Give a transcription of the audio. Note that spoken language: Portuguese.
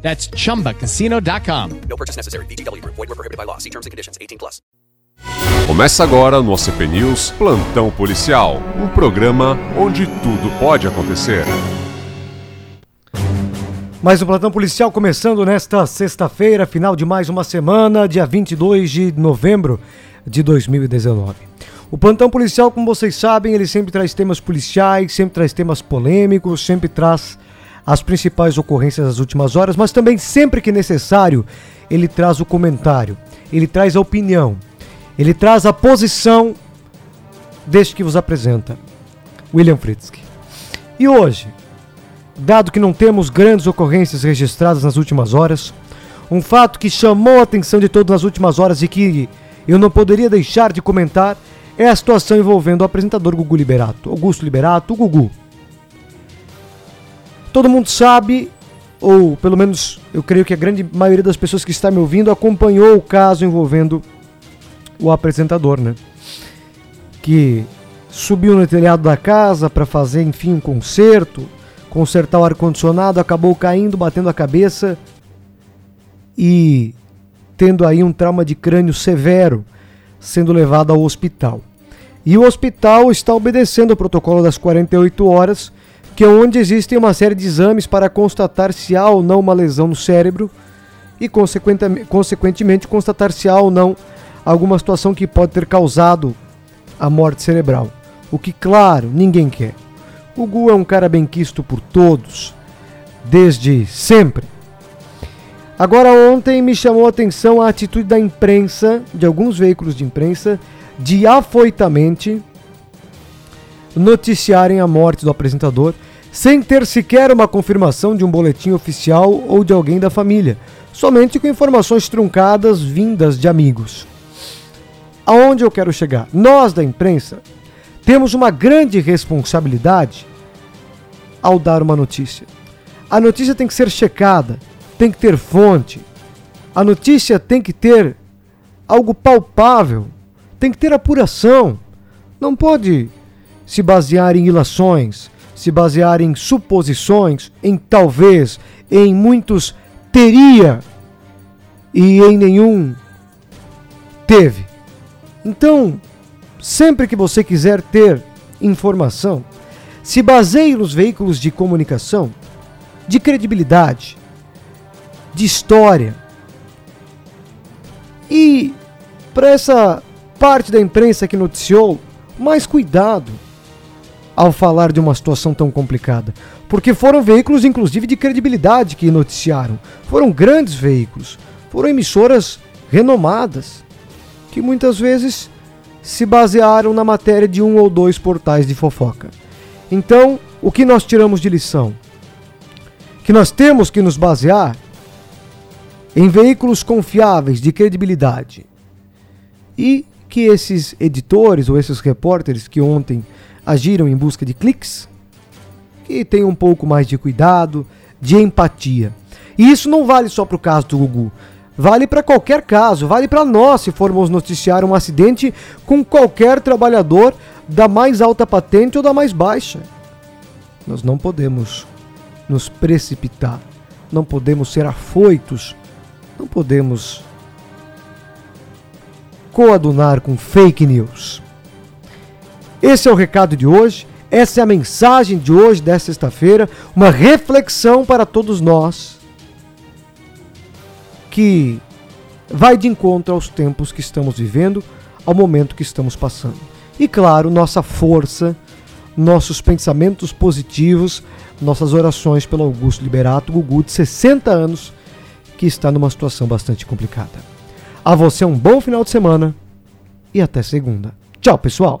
That's chumbacasino.com. No purchase necessary. VGW Group. Void were prohibited by law. See terms and conditions. 18 plus. Começa agora no OCP News Plantão Policial, um programa onde tudo pode acontecer. Mais um plantão policial começando nesta sexta-feira, final de mais uma semana, dia 22 de novembro de 2019. O plantão policial, como vocês sabem, ele sempre traz temas policiais, sempre traz temas polêmicos, sempre traz as principais ocorrências das últimas horas, mas também sempre que necessário, ele traz o comentário, ele traz a opinião, ele traz a posição deste que vos apresenta, William Fritzky. E hoje, dado que não temos grandes ocorrências registradas nas últimas horas, um fato que chamou a atenção de todos nas últimas horas e que eu não poderia deixar de comentar é a situação envolvendo o apresentador Gugu Liberato, Augusto Liberato, o Gugu. Todo mundo sabe, ou pelo menos eu creio que a grande maioria das pessoas que está me ouvindo acompanhou o caso envolvendo o apresentador, né? Que subiu no telhado da casa para fazer, enfim, um concerto, consertar o ar-condicionado, acabou caindo, batendo a cabeça e tendo aí um trauma de crânio severo, sendo levado ao hospital. E o hospital está obedecendo o protocolo das 48 horas, que é onde existem uma série de exames para constatar se há ou não uma lesão no cérebro e, consequentemente, constatar se há ou não alguma situação que pode ter causado a morte cerebral. O que, claro, ninguém quer. O Gu é um cara bem quisto por todos, desde sempre. Agora, ontem me chamou a atenção a atitude da imprensa, de alguns veículos de imprensa, de afoitamente noticiarem a morte do apresentador sem ter sequer uma confirmação de um boletim oficial ou de alguém da família, somente com informações truncadas vindas de amigos. Aonde eu quero chegar? Nós da imprensa temos uma grande responsabilidade ao dar uma notícia. A notícia tem que ser checada, tem que ter fonte. A notícia tem que ter algo palpável, tem que ter apuração. Não pode se basear em ilações, se basear em suposições, em talvez, em muitos teria e em nenhum teve. Então, sempre que você quiser ter informação, se baseie nos veículos de comunicação de credibilidade, de história. E para essa parte da imprensa que noticiou, mais cuidado ao falar de uma situação tão complicada. Porque foram veículos, inclusive, de credibilidade que noticiaram. Foram grandes veículos. Foram emissoras renomadas. Que muitas vezes se basearam na matéria de um ou dois portais de fofoca. Então, o que nós tiramos de lição? Que nós temos que nos basear em veículos confiáveis, de credibilidade. E que esses editores ou esses repórteres que ontem agiram em busca de cliques, que tenham um pouco mais de cuidado, de empatia. E isso não vale só para o caso do Gugu. Vale para qualquer caso, vale para nós se formos noticiar um acidente com qualquer trabalhador da mais alta patente ou da mais baixa. Nós não podemos nos precipitar, não podemos ser afoitos, não podemos coadunar com fake news. Esse é o recado de hoje, essa é a mensagem de hoje, desta sexta-feira, uma reflexão para todos nós que vai de encontro aos tempos que estamos vivendo, ao momento que estamos passando. E claro, nossa força, nossos pensamentos positivos, nossas orações pelo Augusto Liberato, Gugu, de 60 anos, que está numa situação bastante complicada. A você um bom final de semana e até segunda. Tchau, pessoal!